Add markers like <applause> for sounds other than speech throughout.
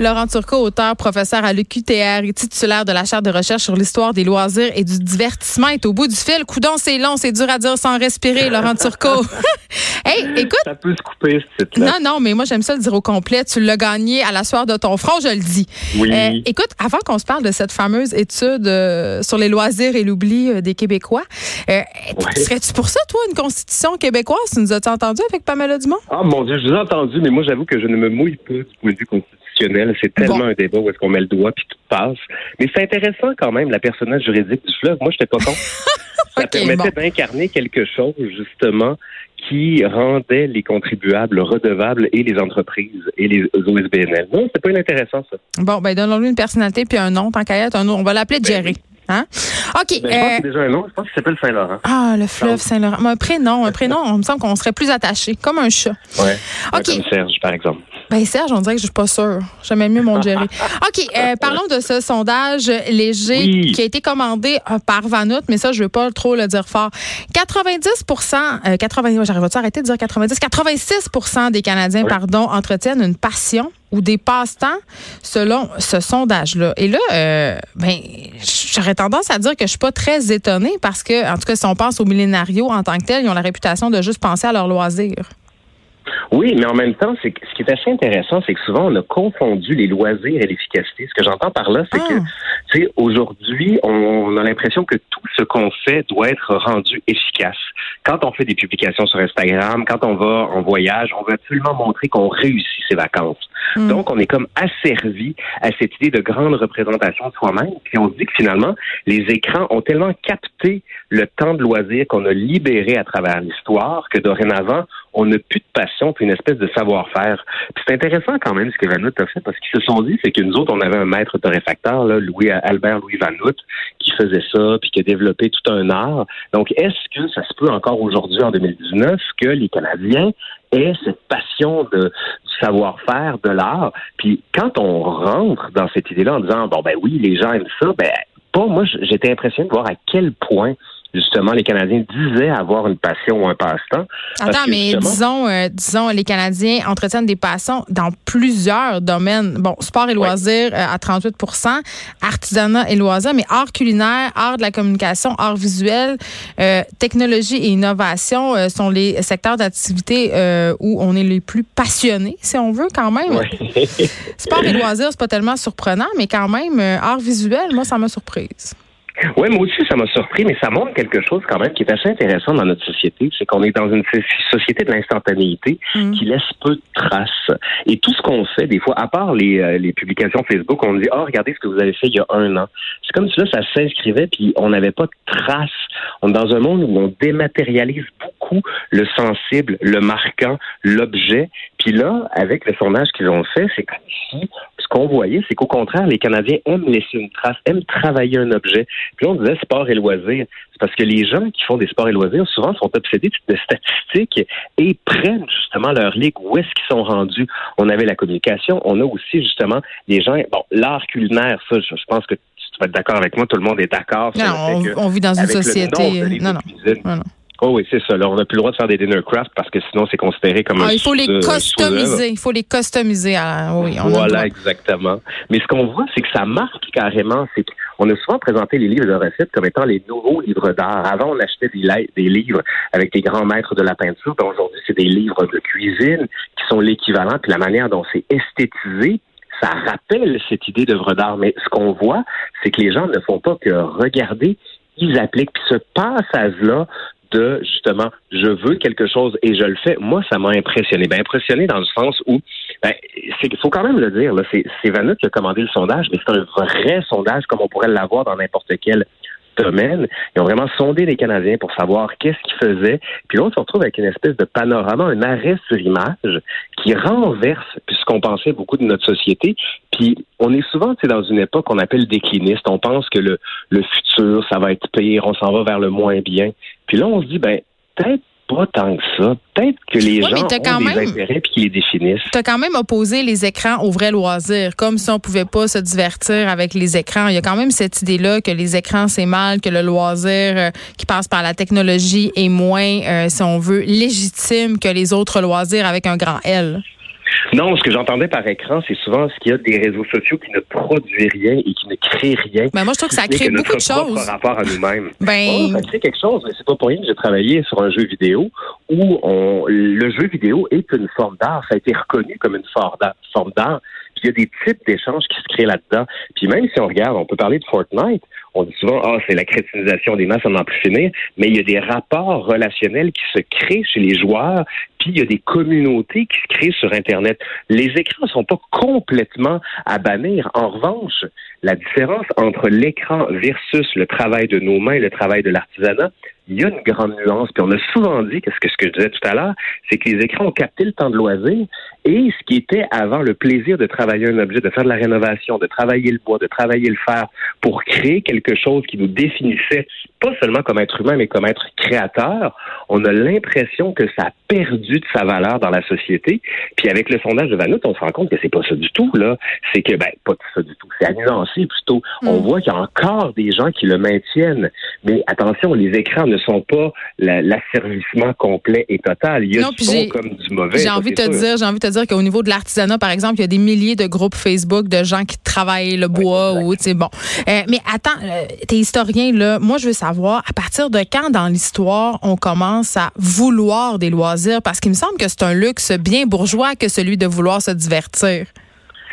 Laurent Turcot, auteur, professeur à l'UQTR et titulaire de la chaire de recherche sur l'histoire des loisirs et du divertissement, est au bout du fil. Coudon, c'est long, c'est dur à dire sans respirer, Laurent Turcot. <laughs> hey, écoute. Ça peut se couper, ce titre-là. Non, non, mais moi, j'aime ça le dire au complet. Tu l'as gagné à la soirée de ton front, je le dis. Oui. Euh, écoute, avant qu'on se parle de cette fameuse étude euh, sur les loisirs et l'oubli euh, des Québécois, euh, Ouais. serais-tu pour ça, toi, une constitution québécoise? Tu nous as-tu entendu avec Pamela Dumont? Ah mon Dieu, je vous ai entendu, mais moi j'avoue que je ne me mouille pas du point de vue constitutionnel. C'est tellement Bon. un débat où est-ce qu'on met le doigt puis tout passe. Mais c'est intéressant quand même, la personnage juridique du fleuve. Moi, j'étais pas contre. <laughs> Ça permettait bon. d'incarner quelque chose, justement, qui rendait les contribuables redevables et les entreprises et les OSBNL. Non, c'est pas inintéressant, ça. Bon, ben, donnons-lui une personnalité puis un nom, tant qu'à être, un nom. On va l'appeler Jerry. Hein? OK. Ben, je pense euh, que c'est déjà un nom. Je pense qu'il s'appelle Saint-Laurent. ah, le fleuve. Saint-Laurent. Un prénom, un prénom, on me semble qu'on serait plus attaché, comme un chat. Ouais. OK. Comme Serge, par exemple. Ben Serge, on dirait que je suis pas sûre. J'aimais mieux mon Jerry. <laughs> OK, euh, parlons de ce sondage léger Oui. qui a été commandé euh, par Vanout, mais ça, je veux pas trop le dire fort. 90 euh, 80, j'arrive à arrêter de dire 90 86% des Canadiens, Oui. pardon, entretiennent une passion ou des passe-temps selon ce sondage-là. Et là, euh, ben, j'aurais tendance à dire que je suis pas très étonnée parce que, en tout cas, si on pense aux millénarios en tant que tels, ils ont la réputation de juste penser à leurs loisirs. Oui, mais en même temps, c'est ce qui est assez intéressant, c'est que souvent on a confondu les loisirs et l'efficacité. Ce que j'entends par là, c'est Ah. que, tu sais, aujourd'hui, on a l'impression que tout ce qu'on fait doit être rendu efficace. Quand on fait des publications sur Instagram, quand on va en voyage, on veut absolument montrer qu'on réussit ses vacances. Mm. Donc, on est comme asservi à cette idée de grande représentation de soi-même. Puis on se dit que finalement, les écrans ont tellement capté le temps de loisir qu'on a libéré à travers l'histoire que dorénavant, on n'a plus de passion puis une espèce de savoir-faire. Puis c'est intéressant quand même ce que Vanout a fait parce qu'ils se sont dit, c'est que nous autres, on avait un maître torréfacteur, là, Louis Albert Louis Vanout, qui faisait ça puis qui a développé tout un art. Donc, est-ce que ça se peut encore aujourd'hui en 2019 que les Canadiens cette passion de, savoir-faire, de l'art. Puis quand on rentre dans cette idée-là en disant bon ben oui, les gens aiment ça, ben pas moi j'étais impressionné de voir à quel point justement les Canadiens disaient avoir une passion ou un passe-temps. Attends, mais disons, euh, disons, les Canadiens entretiennent des passions dans plusieurs domaines. Bon, sport et loisirs euh, à 38% artisanat et loisirs, mais art culinaire, art de la communication, art visuel, euh, technologie et innovation sont les secteurs d'activité où on est les plus passionnés, si on veut, quand même. Ouais. Sport et loisirs, c'est pas tellement surprenant, mais quand même, art visuel, moi, ça m'a surprise. Oui, moi aussi, ça m'a surpris, mais ça montre quelque chose quand même qui est assez intéressant dans notre société. C'est qu'on est dans une so- société de l'instantanéité Mm. qui laisse peu de traces. Et tout ce qu'on fait, des fois, à part les, euh, les publications Facebook, on dit, oh, regardez ce que vous avez fait il y a un an. C'est comme si là, ça s'inscrivait, puis on n'avait pas de traces. On est dans un monde où on dématérialise beaucoup le sensible, le marquant, l'objet. Puis là, avec le sondage qu'ils ont fait, c'est qu'ici, ce qu'on voyait, c'est qu'au contraire, les Canadiens aiment laisser une trace, aiment travailler un objet. Puis là, on disait sport et loisirs. C'est parce que les gens qui font des sports et loisirs, souvent, sont obsédés de statistiques et prennent justement leur ligue où est-ce qu'ils sont rendus. On avait la communication, on a aussi justement des gens, bon, l'art culinaire, ça, je, je pense que tu vas être d'accord avec moi, tout le monde est d'accord. sur Non, on, que on vit dans une société. livres non, non. Oh oui, c'est ça. Là, on n'a plus le droit de faire des dinner craft parce que sinon, c'est considéré comme Ah, un il faut les customiser. Il faut les customiser. à- oui, on Voilà, exactement. Mais ce qu'on voit, c'est que ça marque carrément. C'est qu'on a souvent présenté les livres de recettes comme étant les nouveaux livres d'art. Avant, on achetait des livres avec les grands maîtres de la peinture. Ben, Aujourd'hui, c'est des livres de cuisine qui sont l'équivalent. Puis la manière dont c'est esthétisé, ça rappelle cette idée d'œuvre d'art. Mais ce qu'on voit, c'est que les gens ne font pas que regarder, ils appliquent. Puis ce passage-là de justement je veux quelque chose et je le fais, moi ça m'a impressionné. Ben impressionné dans le sens où ben, qu'il faut quand même le dire, c'est, Vanut qui a commandé le sondage, mais c'est un vrai sondage comme on pourrait l'avoir dans n'importe quel domaine. Ils ont vraiment sondé les Canadiens pour savoir qu'est-ce qu'ils faisaient. Puis là, on se retrouve avec une espèce de panorama, un arrêt sur image qui renverse ce qu'on pensait beaucoup de notre société. Puis on est souvent dans une époque qu'on appelle décliniste. On pense que le, le futur, ça va être pire, on s'en va vers le moins bien. Puis là, on se dit, ben, peut-être pas tant que ça. Peut-être que les Ouais, gens ont quand des même- intérêts puis qu'ils les définissent. Tu as quand même opposé les écrans au vrai loisir, comme si on pouvait pas se divertir avec les écrans. Il y a quand même cette idée-là que les écrans, c'est mal, que le loisir euh, qui passe par la technologie est moins, euh, si on veut, légitime que les autres loisirs avec un grand L. Non, ce que j'entendais par écran, c'est souvent ce qu'il y a des réseaux sociaux qui ne produisent rien et qui ne créent rien. Ben moi, je trouve que ça crée beaucoup de choses. Par rapport à nous-mêmes. <laughs> Ben... Oh, ça crée quelque chose, mais c'est pas pour rien que j'ai travaillé sur un jeu vidéo où on, le jeu vidéo est une forme d'art. Ça a été reconnu comme une forme d'art. Puis il y a des types d'échanges qui se créent là-dedans. Puis même si on regarde, on peut parler de Fortnite. On dit souvent, ah, c'est la crétinisation des masses, on n'en plus finir. Mais il y a des rapports relationnels qui se créent chez les joueurs puis il y a des communautés qui se créent sur Internet. Les écrans ne sont pas complètement à bannir. En revanche, la différence entre l'écran versus le travail de nos mains, le travail de l'artisanat, il y a une grande nuance. Puis on a souvent dit ce que, ce que je disais tout à l'heure, c'est que les écrans ont capté le temps de loisir et ce qui était avant le plaisir de travailler un objet, de faire de la rénovation, de travailler le bois, de travailler le fer pour créer quelque chose qui nous définissait pas seulement comme être humain, mais comme être créateur, on a l'impression que ça a perdu de sa valeur dans la société. Puis avec le sondage de Vanout, on se rend compte que c'est pas ça du tout, là. C'est que, ben, pas ça du tout. C'est annoncé plutôt. On mm. voit qu'il y a encore des gens qui le maintiennent. Mais attention, les écrans ne sont pas l'asservissement complet et total. Il y a du bon comme du mauvais. J'ai envie de te dire, j'ai envie de te dire qu'au niveau de l'artisanat, par exemple, il y a des milliers de groupes Facebook de gens qui travaillent le bois ou, tu sais, bon. Euh, mais attends, euh, t'es historien, là. Moi, je veux savoir, à partir de quand dans l'histoire on commence à vouloir des loisirs? Parce qu'il me semble que c'est un luxe bien bourgeois que celui de vouloir se divertir.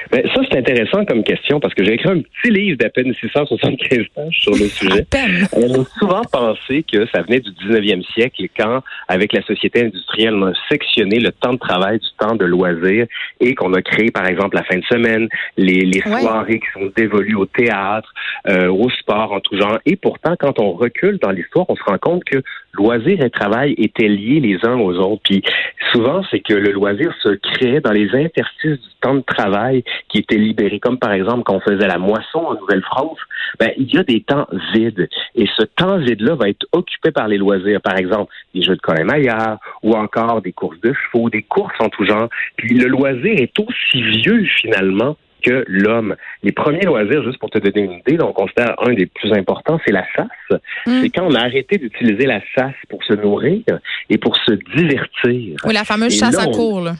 Ben, ça, c'est intéressant comme question parce que j'ai écrit un petit livre d'à peine 675 pages sur le sujet. On a souvent pensé que ça venait du 19e siècle quand, avec la société industrielle, on a sectionné le temps de travail du temps de loisir et qu'on a créé, par exemple, la fin de semaine, les, les soirées qui sont dévolues au théâtre, euh, au sport en tout genre. Et pourtant, quand on recule dans l'histoire, on se rend compte que loisir et travail étaient liés les uns aux autres. Puis souvent, c'est que le loisir se crée dans les interstices du temps de travail qui étaient libérés, comme par exemple quand on faisait la moisson en Nouvelle-France, ben, il y a des temps vides. Et ce temps vide-là va être occupé par les loisirs. Par exemple, des jeux de colin ou encore des courses de chevaux, des courses en tout genre. Puis le loisir est aussi vieux finalement que l'homme. Les premiers loisirs, juste pour te donner une idée, on considère un des plus importants, c'est la chasse. Mm. C'est quand on a arrêté d'utiliser la chasse pour se nourrir et pour se divertir. Oui, la fameuse chasse à cours, là.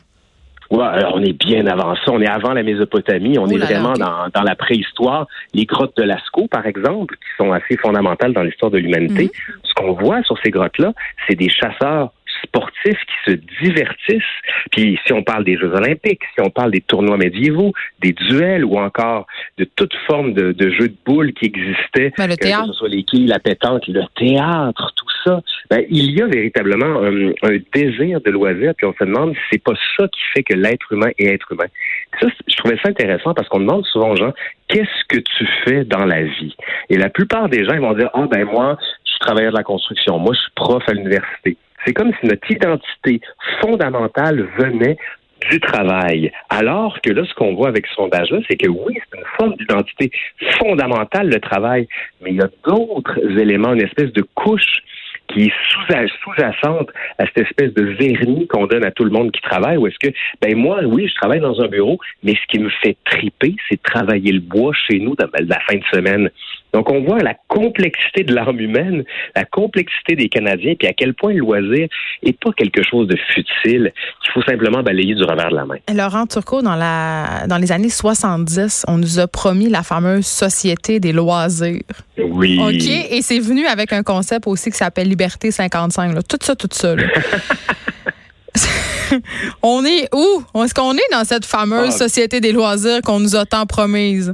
Ouais, alors on est bien avant ça. On est avant la Mésopotamie. On est vraiment dans, dans, la préhistoire. Les grottes de Lascaux, par exemple, qui sont assez fondamentales dans l'histoire de l'humanité. Mm-hmm. Ce qu'on voit sur ces grottes-là, c'est des chasseurs sportifs qui se divertissent. Puis si on parle des Jeux olympiques, si on parle des tournois médiévaux, des duels ou encore de toute forme de, de jeux de boules qui existaient, ben, que ce soit les quilles, la pétanque, le théâtre, tout ça, ben, il y a véritablement un, désir de loisir, puis on se demande si c'est pas ça qui fait que l'être humain est être humain. Ça, je trouvais ça intéressant parce qu'on demande souvent aux gens qu'est-ce que tu fais dans la vie? Et la plupart des gens ils vont dire Ah ben moi, je suis travailleur de la construction, moi je suis prof à l'université. C'est comme si notre identité fondamentale venait du travail. Alors que là, ce qu'on voit avec ce sondage-là, c'est que oui, c'est une forme d'identité fondamentale, le travail, mais il y a d'autres éléments, une espèce de couche qui est sous-jacente à cette espèce de vernis qu'on donne à tout le monde qui travaille, ou est-ce que, ben moi, oui, je travaille dans un bureau, mais ce qui me fait triper, c'est travailler le bois chez nous dans la fin de semaine. Donc, on voit la complexité de l'arme humaine, la complexité des Canadiens, puis à quel point le loisir est pas quelque chose de futile qu'il faut simplement balayer du revers de la main. Laurent Turcot, dans, la, dans les années 70, on nous a promis la fameuse Société des loisirs. Oui. OK, et c'est venu avec un concept aussi qui s'appelle Liberté 55. Tout ça, tout ça. <laughs> on est où? Est-ce qu'on est dans cette fameuse ah. Société des loisirs qu'on nous a tant promise?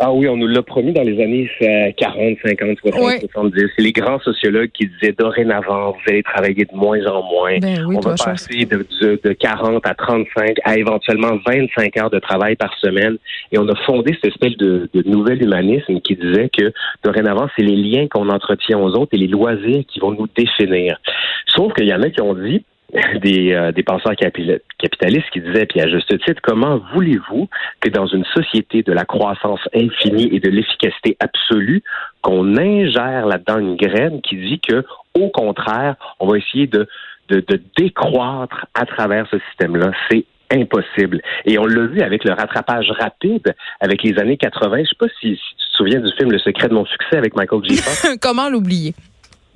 Ah oui, on nous l'a promis dans les années 40, 50, 60, 70. C'est les grands sociologues qui disaient dorénavant, vous allez travailler de moins en moins. Ben on va passer de, de, 40 à 35 à éventuellement 25 heures de travail par semaine. Et on a fondé cette espèce de, de nouvel humanisme qui disait que dorénavant, c'est les liens qu'on entretient aux autres et les loisirs qui vont nous définir. Sauf qu'il y en a qui ont dit, <laughs> des, euh, des penseurs capitalistes qui disaient, puis à juste titre, comment voulez-vous que dans une société de la croissance infinie et de l'efficacité absolue, qu'on ingère là-dedans une graine qui dit que, au contraire, on va essayer de, de, de décroître à travers ce système-là? C'est impossible. Et on l'a vu avec le rattrapage rapide avec les années 80. Je sais pas si, si tu te souviens du film Le secret de mon succès avec Michael J. <laughs> Comment l'oublier?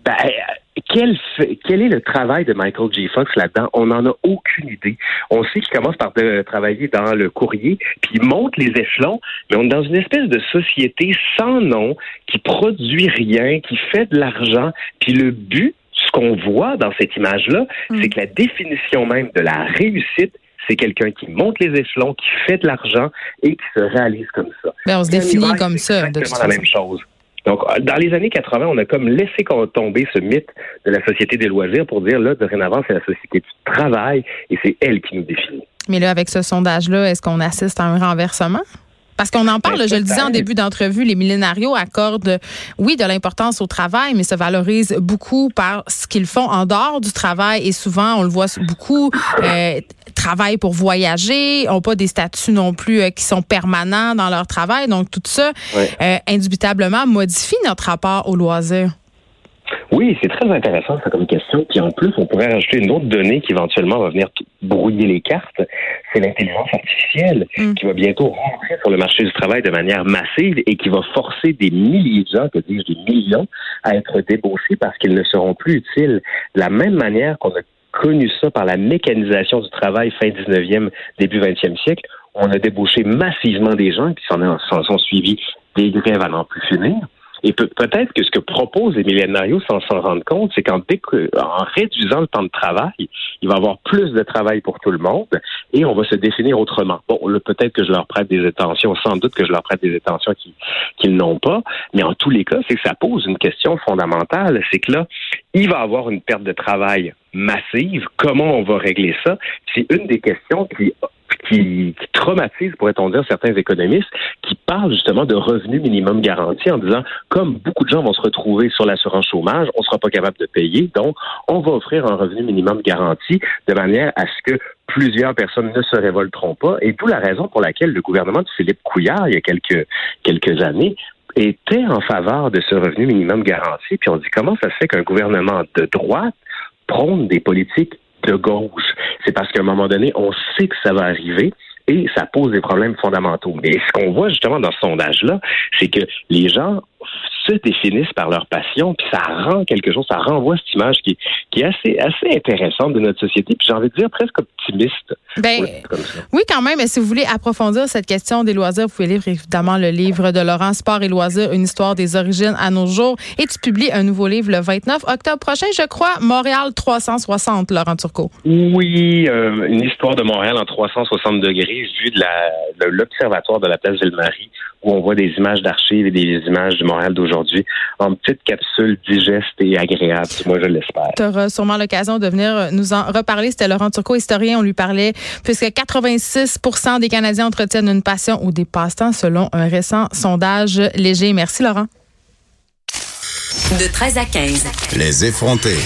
Ben, quel, quel est le travail de Michael J. Fox là-dedans? On n'en a aucune idée. On sait qu'il commence par de, travailler dans le courrier, puis il monte les échelons, mais on est dans une espèce de société sans nom, qui produit rien, qui fait de l'argent, puis le but, ce qu'on voit dans cette image-là, mm. c'est que la définition même de la réussite, c'est quelqu'un qui monte les échelons, qui fait de l'argent et qui se réalise comme ça. Ben, on se définit comme ça. C'est la même chose. Donc, dans les années 80, on a comme laissé tomber ce mythe de la société des loisirs pour dire, là, dorénavant, c'est la société du travail et c'est elle qui nous définit. Mais là, avec ce sondage-là, est-ce qu'on assiste à un renversement? Parce qu'on en parle, je le disais en début d'entrevue, les millénarios accordent, oui, de l'importance au travail, mais se valorisent beaucoup par ce qu'ils font en dehors du travail. Et souvent, on le voit beaucoup, euh, travaillent pour voyager, n'ont pas des statuts non plus euh, qui sont permanents dans leur travail. Donc, tout ça, euh, indubitablement, modifie notre rapport au loisir. Oui, c'est très intéressant ça comme question. Puis en plus, on pourrait rajouter une autre donnée qui éventuellement va venir brouiller les cartes. C'est l'intelligence artificielle mm. qui va bientôt rentrer sur le marché du travail de manière massive et qui va forcer des milliers de gens, que dis-je, des millions, à être débauchés parce qu'ils ne seront plus utiles. De la même manière qu'on a connu ça par la mécanisation du travail fin 19e, début 20e siècle, on a débauché massivement des gens, qui s'en sont suivis des grèves à n'en plus finir. Et peut-être que ce que proposent les millénarios sans s'en rendre compte, c'est qu'en en réduisant le temps de travail, il va y avoir plus de travail pour tout le monde et on va se définir autrement. Bon, peut-être que je leur prête des attentions, sans doute que je leur prête des attentions qu'ils n'ont pas, mais en tous les cas, c'est que ça pose une question fondamentale, c'est que là, il va y avoir une perte de travail massive. Comment on va régler ça? C'est une des questions qui qui, traumatise, pourrait-on dire, certains économistes qui parlent justement de revenu minimum garanti en disant, comme beaucoup de gens vont se retrouver sur l'assurance chômage, on ne sera pas capable de payer, donc on va offrir un revenu minimum garanti de manière à ce que plusieurs personnes ne se révolteront pas. Et d'où la raison pour laquelle le gouvernement de Philippe Couillard, il y a quelques, quelques années, était en faveur de ce revenu minimum garanti. Puis on dit comment ça se fait qu'un gouvernement de droite prône des politiques de gauche. C'est parce qu'à un moment donné, on sait que ça va arriver et ça pose des problèmes fondamentaux. Mais ce qu'on voit justement dans ce sondage-là, c'est que les gens se définissent par leur passion, puis ça rend quelque chose, ça renvoie cette image qui, qui est assez, assez intéressante de notre société, puis j'ai envie de dire presque optimiste. Ben, oui, quand même, mais si vous voulez approfondir cette question des loisirs, vous pouvez lire évidemment le livre de Laurent Sport et loisirs, une histoire des origines à nos jours, et tu publies un nouveau livre le 29 octobre prochain, je crois, Montréal 360, Laurent Turcot. Oui, euh, une histoire de Montréal en 360 degrés, vue de l'observatoire de, de la place Ville-Marie, où on voit des images d'archives et des images du Montréal d'aujourd'hui aujourd'hui en petite capsule digeste et agréable. Moi, je l'espère. Tu auras sûrement l'occasion de venir nous en reparler. C'était Laurent Turcot, historien. On lui parlait puisque 86% des Canadiens entretiennent une passion ou des passe-temps selon un récent sondage léger. Merci, Laurent. De 13 à 15. Les effrontés.